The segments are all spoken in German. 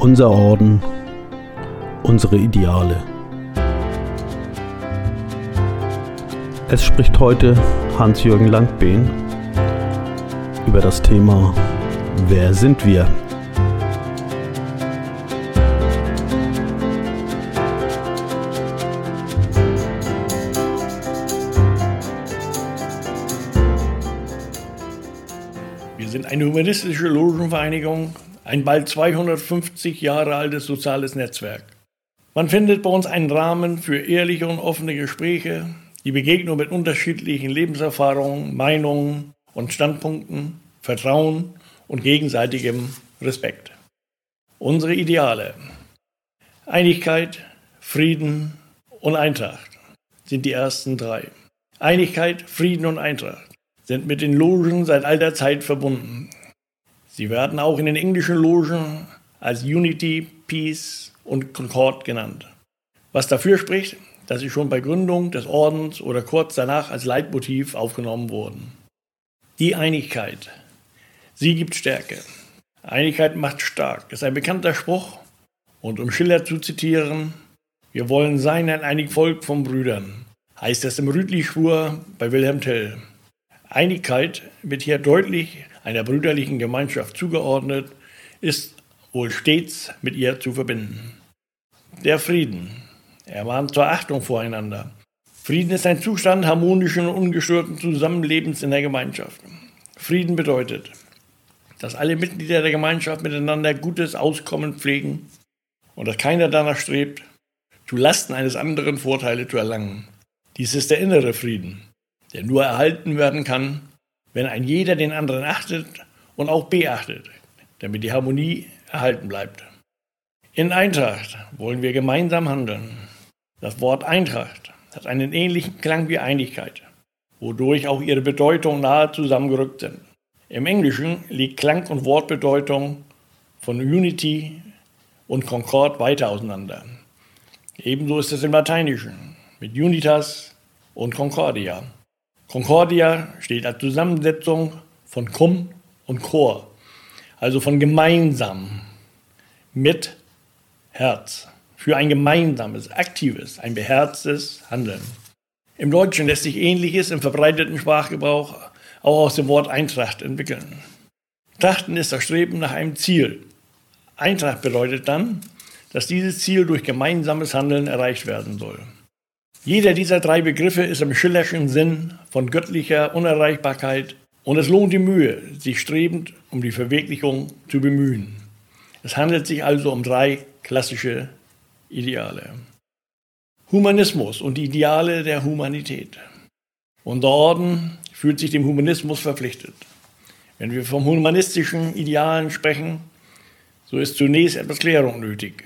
Unser Orden, unsere Ideale. Es spricht heute Hans-Jürgen Langbehn über das Thema Wer sind wir? Wir sind eine humanistische Logenvereinigung, ein bald 250 Jahre altes soziales Netzwerk. Man findet bei uns einen Rahmen für ehrliche und offene Gespräche, die Begegnung mit unterschiedlichen Lebenserfahrungen, Meinungen und Standpunkten, Vertrauen und gegenseitigem Respekt. Unsere Ideale Einigkeit, Frieden und Eintracht sind die ersten drei. Einigkeit, Frieden und Eintracht sind mit den Logen seit alter Zeit verbunden. Sie werden auch in den englischen Logen als Unity, Peace und Concord genannt. Was dafür spricht, dass sie schon bei Gründung des Ordens oder kurz danach als Leitmotiv aufgenommen wurden. Die Einigkeit. Sie gibt Stärke. Einigkeit macht stark, ist ein bekannter Spruch. Und um Schiller zu zitieren, wir wollen sein ein einig Volk von Brüdern, heißt es im Rütli-Schwur bei Wilhelm Tell. Einigkeit wird hier deutlich einer brüderlichen Gemeinschaft zugeordnet, ist wohl stets mit ihr zu verbinden. Der Frieden. Er mahnt zur Achtung voreinander. Frieden ist ein Zustand harmonischen und ungestörten Zusammenlebens in der Gemeinschaft. Frieden bedeutet, dass alle Mitglieder der Gemeinschaft miteinander gutes Auskommen pflegen und dass keiner danach strebt, zu Lasten eines anderen Vorteile zu erlangen. Dies ist der innere Frieden der nur erhalten werden kann, wenn ein jeder den anderen achtet und auch beachtet, damit die Harmonie erhalten bleibt. In Eintracht wollen wir gemeinsam handeln. Das Wort Eintracht hat einen ähnlichen Klang wie Einigkeit, wodurch auch ihre Bedeutung nahe zusammengerückt sind. Im Englischen liegt Klang und Wortbedeutung von Unity und Concord weiter auseinander. Ebenso ist es im Lateinischen mit Unitas und Concordia. Concordia steht als Zusammensetzung von Cum und Chor, also von gemeinsam mit Herz, für ein gemeinsames, aktives, ein beherztes Handeln. Im Deutschen lässt sich Ähnliches im verbreiteten Sprachgebrauch auch aus dem Wort Eintracht entwickeln. Trachten ist das Streben nach einem Ziel. Eintracht bedeutet dann, dass dieses Ziel durch gemeinsames Handeln erreicht werden soll. Jeder dieser drei Begriffe ist im schillerschen Sinn von göttlicher Unerreichbarkeit und es lohnt die Mühe, sich strebend um die Verwirklichung zu bemühen. Es handelt sich also um drei klassische Ideale. Humanismus und die Ideale der Humanität. Unser Orden fühlt sich dem Humanismus verpflichtet. Wenn wir vom humanistischen Idealen sprechen, so ist zunächst etwas Klärung nötig.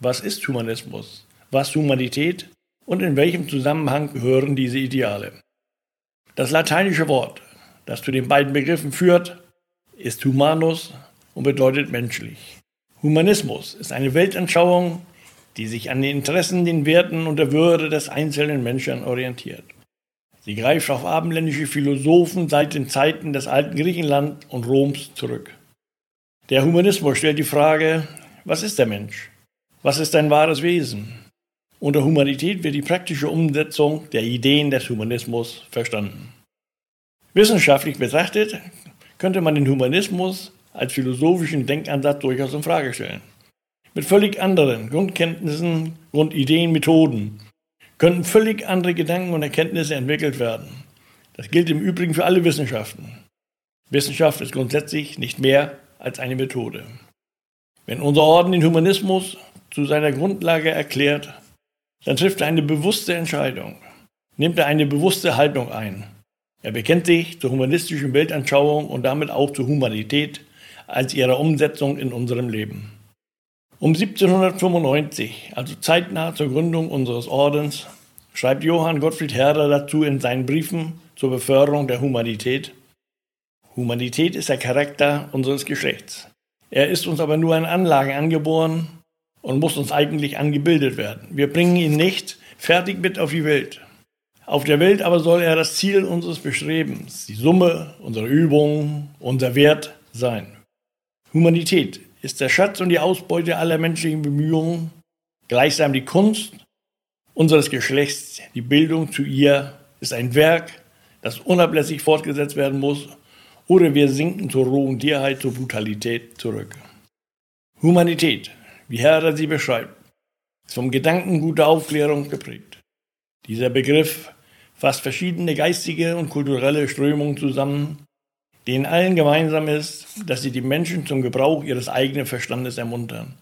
Was ist Humanismus? Was Humanität? Und in welchem Zusammenhang gehören diese Ideale. Das lateinische Wort, das zu den beiden Begriffen führt, ist humanus und bedeutet menschlich. Humanismus ist eine Weltanschauung, die sich an den Interessen, den Werten und der Würde des einzelnen Menschen orientiert. Sie greift auf abendländische Philosophen seit den Zeiten des alten Griechenland und Roms zurück. Der Humanismus stellt die Frage, was ist der Mensch? Was ist ein wahres Wesen? Unter Humanität wird die praktische Umsetzung der Ideen des Humanismus verstanden. Wissenschaftlich betrachtet könnte man den Humanismus als philosophischen Denkansatz durchaus in Frage stellen. Mit völlig anderen Grundkenntnissen, Grundideen, Methoden könnten völlig andere Gedanken und Erkenntnisse entwickelt werden. Das gilt im Übrigen für alle Wissenschaften. Wissenschaft ist grundsätzlich nicht mehr als eine Methode. Wenn unser Orden den Humanismus zu seiner Grundlage erklärt, dann trifft er eine bewusste Entscheidung, nimmt er eine bewusste Haltung ein. Er bekennt sich zur humanistischen Weltanschauung und damit auch zur Humanität als ihrer Umsetzung in unserem Leben. Um 1795, also zeitnah zur Gründung unseres Ordens, schreibt Johann Gottfried Herder dazu in seinen Briefen zur Beförderung der Humanität. Humanität ist der Charakter unseres Geschlechts. Er ist uns aber nur in Anlagen angeboren und muss uns eigentlich angebildet werden. Wir bringen ihn nicht fertig mit auf die Welt. Auf der Welt aber soll er das Ziel unseres Bestrebens, die Summe unserer Übungen, unser Wert sein. Humanität ist der Schatz und die Ausbeute aller menschlichen Bemühungen, gleichsam die Kunst unseres Geschlechts, die Bildung zu ihr, ist ein Werk, das unablässig fortgesetzt werden muss, oder wir sinken zur rohen Tierheit, zur Brutalität zurück. Humanität, wie Herder sie beschreibt, ist vom Gedanken guter Aufklärung geprägt. Dieser Begriff fasst verschiedene geistige und kulturelle Strömungen zusammen, denen allen gemeinsam ist, dass sie die Menschen zum Gebrauch ihres eigenen Verstandes ermuntern.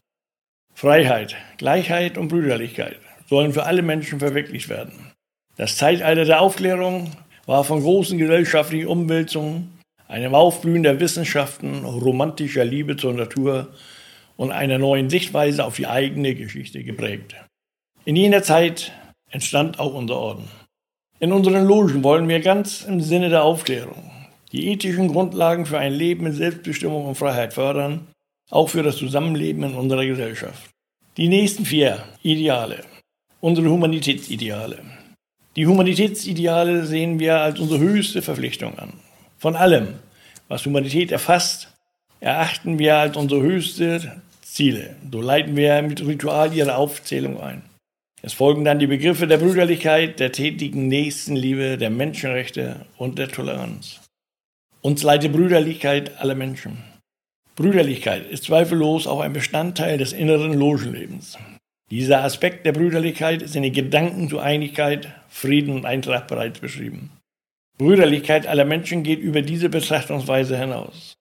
Freiheit, Gleichheit und Brüderlichkeit sollen für alle Menschen verwirklicht werden. Das Zeitalter der Aufklärung war von großen gesellschaftlichen Umwälzungen, einem Aufblühen der Wissenschaften, romantischer Liebe zur Natur und einer neuen Sichtweise auf die eigene Geschichte geprägt. In jener Zeit entstand auch unser Orden. In unseren Logen wollen wir ganz im Sinne der Aufklärung die ethischen Grundlagen für ein Leben in Selbstbestimmung und Freiheit fördern, auch für das Zusammenleben in unserer Gesellschaft. Die nächsten vier Ideale, unsere Humanitätsideale. Die Humanitätsideale sehen wir als unsere höchste Verpflichtung an. Von allem, was Humanität erfasst, erachten wir als unsere höchste Ziele. So leiten wir mit Ritual ihre Aufzählung ein. Es folgen dann die Begriffe der Brüderlichkeit, der tätigen Nächstenliebe, der Menschenrechte und der Toleranz. Uns leitet Brüderlichkeit aller Menschen. Brüderlichkeit ist zweifellos auch ein Bestandteil des inneren Logenlebens. Dieser Aspekt der Brüderlichkeit ist in den Gedanken zur Einigkeit, Frieden und Eintracht bereits beschrieben. Brüderlichkeit aller Menschen geht über diese Betrachtungsweise hinaus.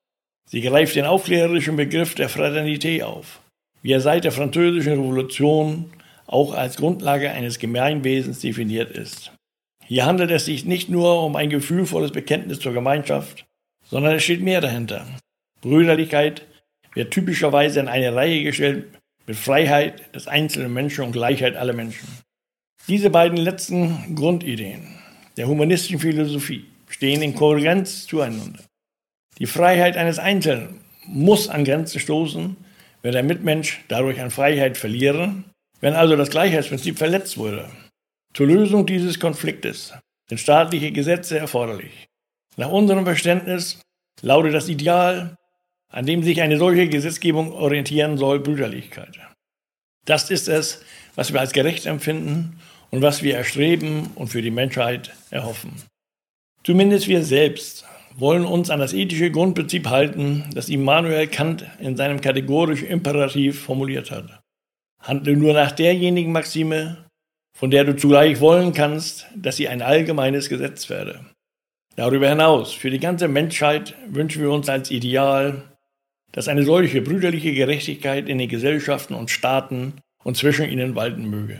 Sie greift den aufklärerischen Begriff der Fraternité auf, wie er seit der Französischen Revolution auch als Grundlage eines Gemeinwesens definiert ist. Hier handelt es sich nicht nur um ein gefühlvolles Bekenntnis zur Gemeinschaft, sondern es steht mehr dahinter. Brüderlichkeit wird typischerweise in eine Reihe gestellt mit Freiheit des einzelnen Menschen und Gleichheit aller Menschen. Diese beiden letzten Grundideen der humanistischen Philosophie stehen in Kohärenz zueinander. Die Freiheit eines Einzelnen muss an Grenzen stoßen, wenn der Mitmensch dadurch an Freiheit verliere wenn also das Gleichheitsprinzip verletzt wurde, zur Lösung dieses Konfliktes sind staatliche Gesetze erforderlich. Nach unserem Verständnis lautet das Ideal, an dem sich eine solche Gesetzgebung orientieren soll, Brüderlichkeit. Das ist es, was wir als gerecht empfinden und was wir erstreben und für die Menschheit erhoffen. Zumindest wir selbst wollen uns an das ethische Grundprinzip halten, das Immanuel Kant in seinem kategorischen Imperativ formuliert hat. Handle nur nach derjenigen Maxime, von der du zugleich wollen kannst, dass sie ein allgemeines Gesetz werde. Darüber hinaus, für die ganze Menschheit wünschen wir uns als Ideal, dass eine solche brüderliche Gerechtigkeit in den Gesellschaften und Staaten und zwischen ihnen walten möge.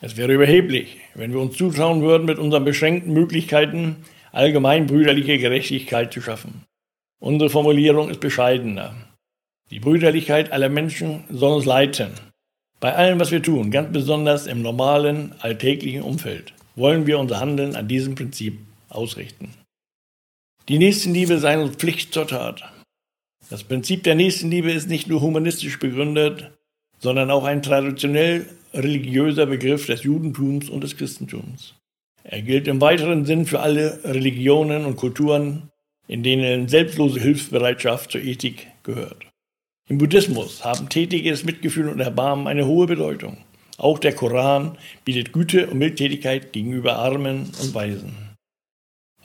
Es wäre überheblich, wenn wir uns zutrauen würden, mit unseren beschränkten Möglichkeiten allgemein brüderliche Gerechtigkeit zu schaffen. Unsere Formulierung ist bescheidener. Die Brüderlichkeit aller Menschen soll uns leiten, bei allem, was wir tun, ganz besonders im normalen, alltäglichen Umfeld, wollen wir unser Handeln an diesem Prinzip ausrichten. Die Nächstenliebe sei uns Pflicht zur Tat. Das Prinzip der Nächstenliebe ist nicht nur humanistisch begründet, sondern auch ein traditionell religiöser Begriff des Judentums und des Christentums. Er gilt im weiteren Sinn für alle Religionen und Kulturen, in denen selbstlose Hilfsbereitschaft zur Ethik gehört. Im Buddhismus haben tätiges Mitgefühl und Erbarmen eine hohe Bedeutung. Auch der Koran bietet Güte und Mildtätigkeit gegenüber Armen und Weisen.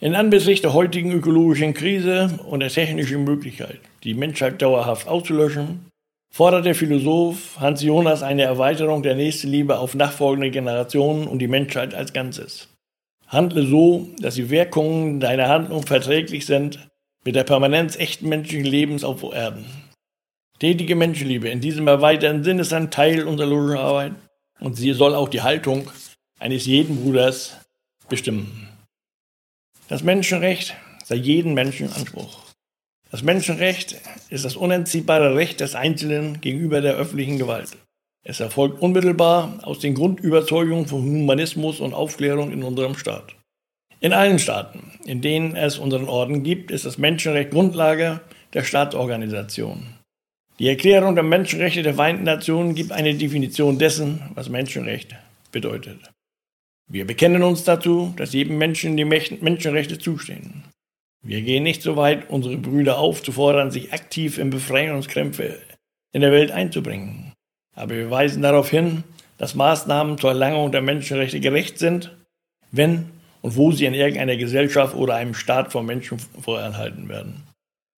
In Anbetracht der heutigen ökologischen Krise und der technischen Möglichkeit, die Menschheit dauerhaft auszulöschen, fordert der Philosoph Hans Jonas eine Erweiterung der Nächstenliebe auf nachfolgende Generationen und die Menschheit als Ganzes. Handle so, dass die Wirkungen deiner Handlung verträglich sind mit der Permanenz echten menschlichen Lebens auf Erden. Tätige Menschenliebe in diesem erweiterten Sinn ist ein Teil unserer logischen Arbeit und sie soll auch die Haltung eines jeden Bruders bestimmen. Das Menschenrecht sei jeden Menschen Anspruch. Das Menschenrecht ist das unentziehbare Recht des Einzelnen gegenüber der öffentlichen Gewalt. Es erfolgt unmittelbar aus den Grundüberzeugungen von Humanismus und Aufklärung in unserem Staat. In allen Staaten, in denen es unseren Orden gibt, ist das Menschenrecht Grundlage der Staatsorganisation. Die Erklärung der Menschenrechte der Vereinten Nationen gibt eine Definition dessen, was Menschenrecht bedeutet. Wir bekennen uns dazu, dass jedem Menschen die Menschenrechte zustehen. Wir gehen nicht so weit, unsere Brüder aufzufordern, sich aktiv in Befreiungskämpfe in der Welt einzubringen. Aber wir weisen darauf hin, dass Maßnahmen zur Erlangung der Menschenrechte gerecht sind, wenn und wo sie in irgendeiner Gesellschaft oder einem Staat von Menschen vorenthalten werden.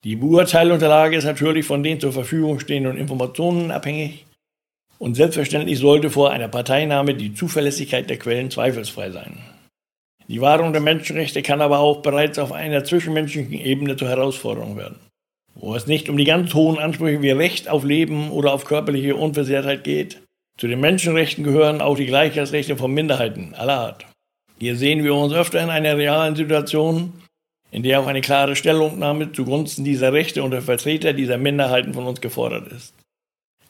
Die Beurteilung der Lage ist natürlich von den zur Verfügung stehenden Informationen abhängig und selbstverständlich sollte vor einer Parteinahme die Zuverlässigkeit der Quellen zweifelsfrei sein. Die Wahrung der Menschenrechte kann aber auch bereits auf einer zwischenmenschlichen Ebene zur Herausforderung werden, wo es nicht um die ganz hohen Ansprüche wie Recht auf Leben oder auf körperliche Unversehrtheit geht, zu den Menschenrechten gehören auch die Gleichheitsrechte von Minderheiten aller Art. Hier sehen wir uns öfter in einer realen Situation, in der auch eine klare Stellungnahme zugunsten dieser Rechte und der Vertreter dieser Minderheiten von uns gefordert ist.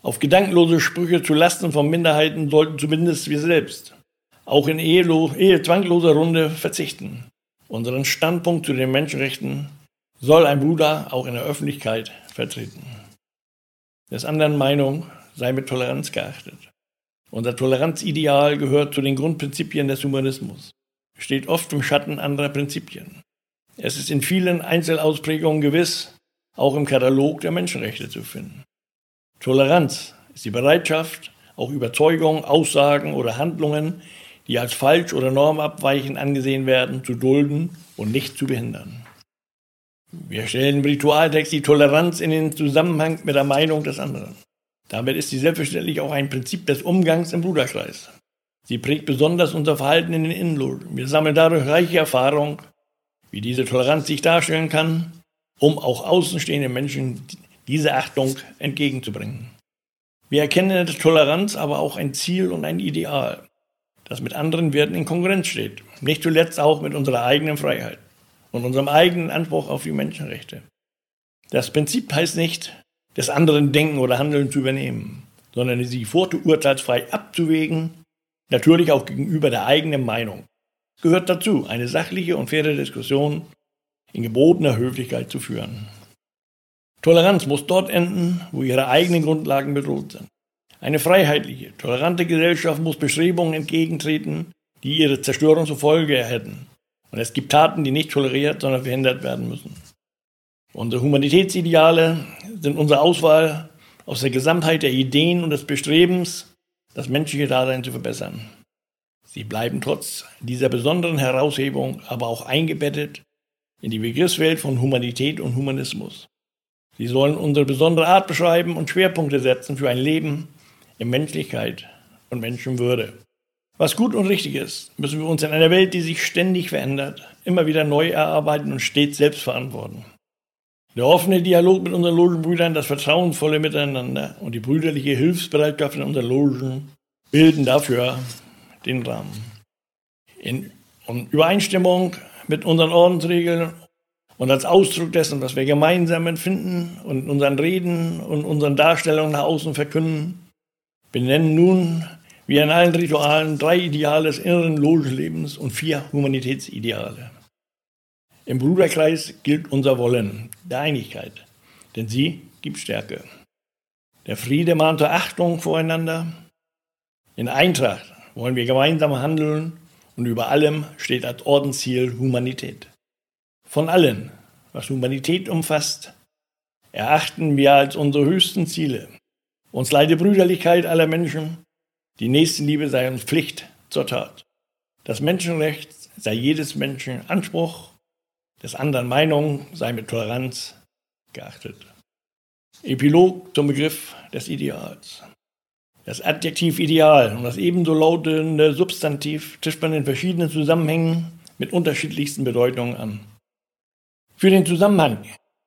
Auf gedankenlose Sprüche zu Lasten von Minderheiten sollten zumindest wir selbst auch in ehezwangloser Runde verzichten. Unseren Standpunkt zu den Menschenrechten soll ein Bruder auch in der Öffentlichkeit vertreten. Des anderen Meinung sei mit Toleranz geachtet. Unser Toleranzideal gehört zu den Grundprinzipien des Humanismus, steht oft im Schatten anderer Prinzipien. Es ist in vielen Einzelausprägungen gewiss, auch im Katalog der Menschenrechte zu finden. Toleranz ist die Bereitschaft, auch Überzeugungen, Aussagen oder Handlungen, die als falsch oder normabweichend angesehen werden, zu dulden und nicht zu behindern. Wir stellen im Ritualtext die Toleranz in den Zusammenhang mit der Meinung des anderen. Damit ist sie selbstverständlich auch ein Prinzip des Umgangs im Bruderkreis. Sie prägt besonders unser Verhalten in den Innenlogen. Wir sammeln dadurch reiche Erfahrung, wie diese Toleranz sich darstellen kann, um auch außenstehenden Menschen diese Achtung entgegenzubringen. Wir erkennen in der Toleranz aber auch ein Ziel und ein Ideal, das mit anderen Werten in Konkurrenz steht, nicht zuletzt auch mit unserer eigenen Freiheit und unserem eigenen Anspruch auf die Menschenrechte. Das Prinzip heißt nicht, des anderen Denken oder Handeln zu übernehmen, sondern sie vorurteilsfrei abzuwägen, natürlich auch gegenüber der eigenen Meinung. Es gehört dazu, eine sachliche und faire Diskussion in gebotener Höflichkeit zu führen. Toleranz muss dort enden, wo ihre eigenen Grundlagen bedroht sind. Eine freiheitliche, tolerante Gesellschaft muss Bestrebungen entgegentreten, die ihre Zerstörung zur Folge hätten. Und es gibt Taten, die nicht toleriert, sondern verhindert werden müssen. Unsere Humanitätsideale sind unsere Auswahl aus der Gesamtheit der Ideen und des Bestrebens, das menschliche Dasein zu verbessern. Sie bleiben trotz dieser besonderen Heraushebung aber auch eingebettet in die Begriffswelt von Humanität und Humanismus. Sie sollen unsere besondere Art beschreiben und Schwerpunkte setzen für ein Leben in Menschlichkeit und Menschenwürde. Was gut und richtig ist, müssen wir uns in einer Welt, die sich ständig verändert, immer wieder neu erarbeiten und stets selbst verantworten. Der offene Dialog mit unseren Logenbrüdern, das vertrauensvolle Miteinander und die brüderliche Hilfsbereitschaft in unseren Logen bilden dafür den Rahmen. In Übereinstimmung mit unseren Ordensregeln und als Ausdruck dessen, was wir gemeinsam empfinden und in unseren Reden und unseren Darstellungen nach außen verkünden, benennen nun, wie in allen Ritualen, drei Ideale des inneren Logenlebens und vier Humanitätsideale. Im Bruderkreis gilt unser Wollen, der Einigkeit, denn sie gibt Stärke. Der Friede mahnt zur Achtung voreinander. In Eintracht wollen wir gemeinsam handeln und über allem steht als Ordensziel Humanität. Von allen, was Humanität umfasst, erachten wir als unsere höchsten Ziele. Uns leide Brüderlichkeit aller Menschen, die Nächstenliebe sei uns Pflicht zur Tat. Das Menschenrecht sei jedes Menschen Anspruch des anderen Meinung sei mit Toleranz geachtet. Epilog zum Begriff des Ideals. Das Adjektiv Ideal und das ebenso lautende Substantiv trifft man in verschiedenen Zusammenhängen mit unterschiedlichsten Bedeutungen an. Für den Zusammenhang,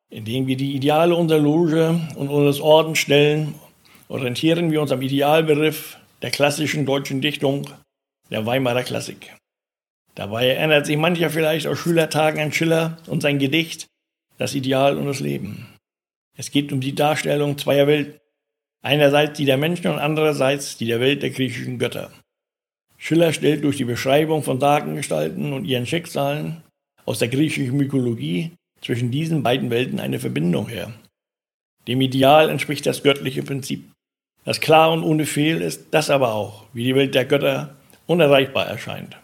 in dem wir die Ideale unserer Loge und unseres Ordens stellen, orientieren wir uns am Idealbegriff der klassischen deutschen Dichtung der Weimarer Klassik. Dabei erinnert sich mancher vielleicht aus Schülertagen an Schiller und sein Gedicht Das Ideal und das Leben. Es geht um die Darstellung zweier Welten. Einerseits die der Menschen und andererseits die der Welt der griechischen Götter. Schiller stellt durch die Beschreibung von Sagengestalten und ihren Schicksalen aus der griechischen Mythologie zwischen diesen beiden Welten eine Verbindung her. Dem Ideal entspricht das göttliche Prinzip, das klar und ohne Fehl ist, das aber auch, wie die Welt der Götter, unerreichbar erscheint.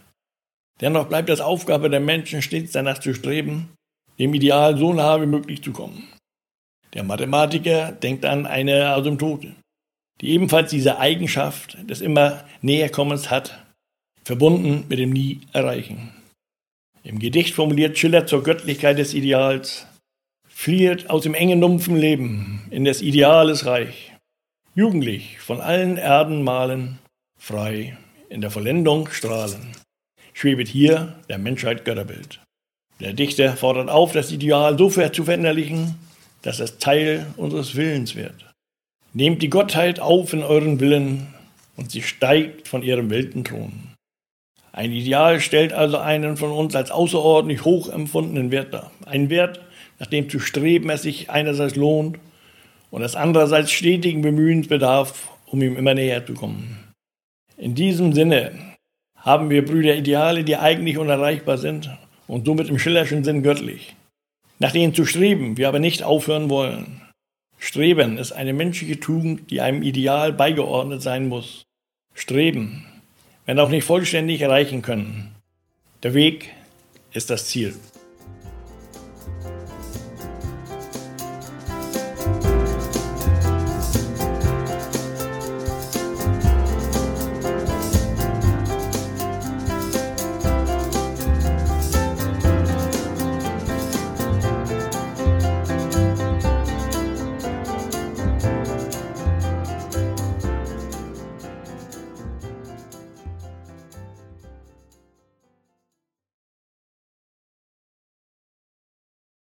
Dennoch bleibt es Aufgabe der Menschen, stets danach zu streben, dem Ideal so nahe wie möglich zu kommen. Der Mathematiker denkt an eine Asymptote, die ebenfalls diese Eigenschaft des immer Näherkommens hat, verbunden mit dem Nie-Erreichen. Im Gedicht formuliert Schiller zur Göttlichkeit des Ideals, flieht aus dem engen dumpfen Leben in des Ideales Reich, jugendlich von allen Erden malen, frei in der Vollendung strahlen, schwebet hier der Menschheit Götterbild. Der Dichter fordert auf, das Ideal so zu verinnerlichen, dass es Teil unseres Willens wird. Nehmt die Gottheit auf in euren Willen und sie steigt von ihrem wilden Thron. Ein Ideal stellt also einen von uns als außerordentlich hoch empfundenen Wert dar. Ein Wert, nach dem zu streben es sich einerseits lohnt und es andererseits stetigen Bemühens bedarf, um ihm immer näher zu kommen. In diesem Sinne haben wir Brüder Ideale, die eigentlich unerreichbar sind und somit im schillerschen Sinn göttlich. Nach denen zu streben, wir aber nicht aufhören wollen. Streben ist eine menschliche Tugend, die einem Ideal beigeordnet sein muss. Streben, wenn auch nicht vollständig erreichen können. Der Weg ist das Ziel.